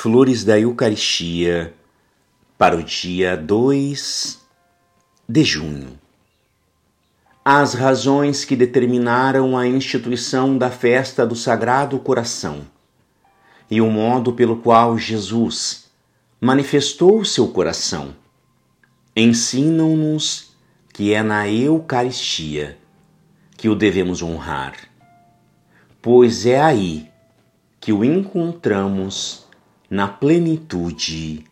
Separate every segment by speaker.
Speaker 1: Flores da Eucaristia para o dia 2 de junho. As razões que determinaram a instituição da festa do Sagrado Coração e o modo pelo qual Jesus manifestou seu coração ensinam-nos que é na Eucaristia que o devemos honrar, pois é aí que o encontramos na plenitude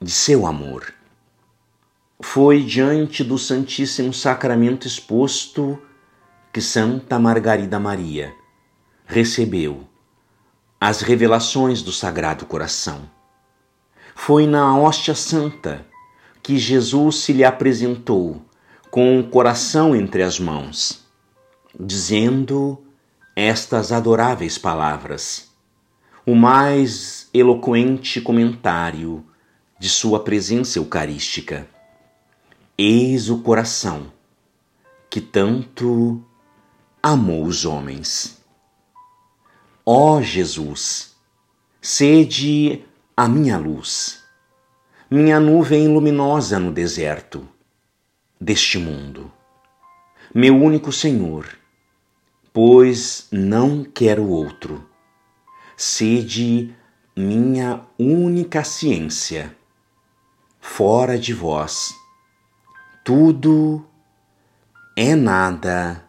Speaker 1: de seu amor. Foi diante do Santíssimo Sacramento exposto que Santa Margarida Maria recebeu as revelações do Sagrado Coração. Foi na hóstia santa que Jesus se lhe apresentou com o coração entre as mãos, dizendo estas adoráveis palavras o mais eloquente comentário de sua presença eucarística. Eis o coração que tanto amou os homens. Ó Jesus, sede a minha luz, minha nuvem luminosa no deserto deste mundo, meu único Senhor, pois não quero outro sede minha única ciência. Fora de vós, tudo é nada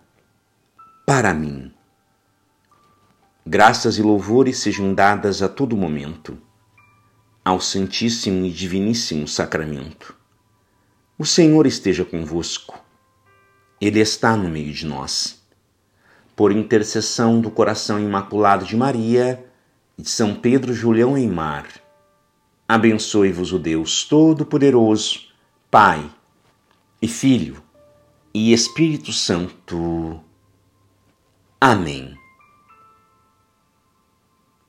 Speaker 1: para mim. Graças e louvores sejam dadas a todo momento ao Santíssimo e Diviníssimo Sacramento. O Senhor esteja convosco, Ele está no meio de nós. Por intercessão do coração imaculado de Maria, de São Pedro Julião Eimar. Abençoe-vos o Deus Todo-Poderoso, Pai e Filho e Espírito Santo. Amém.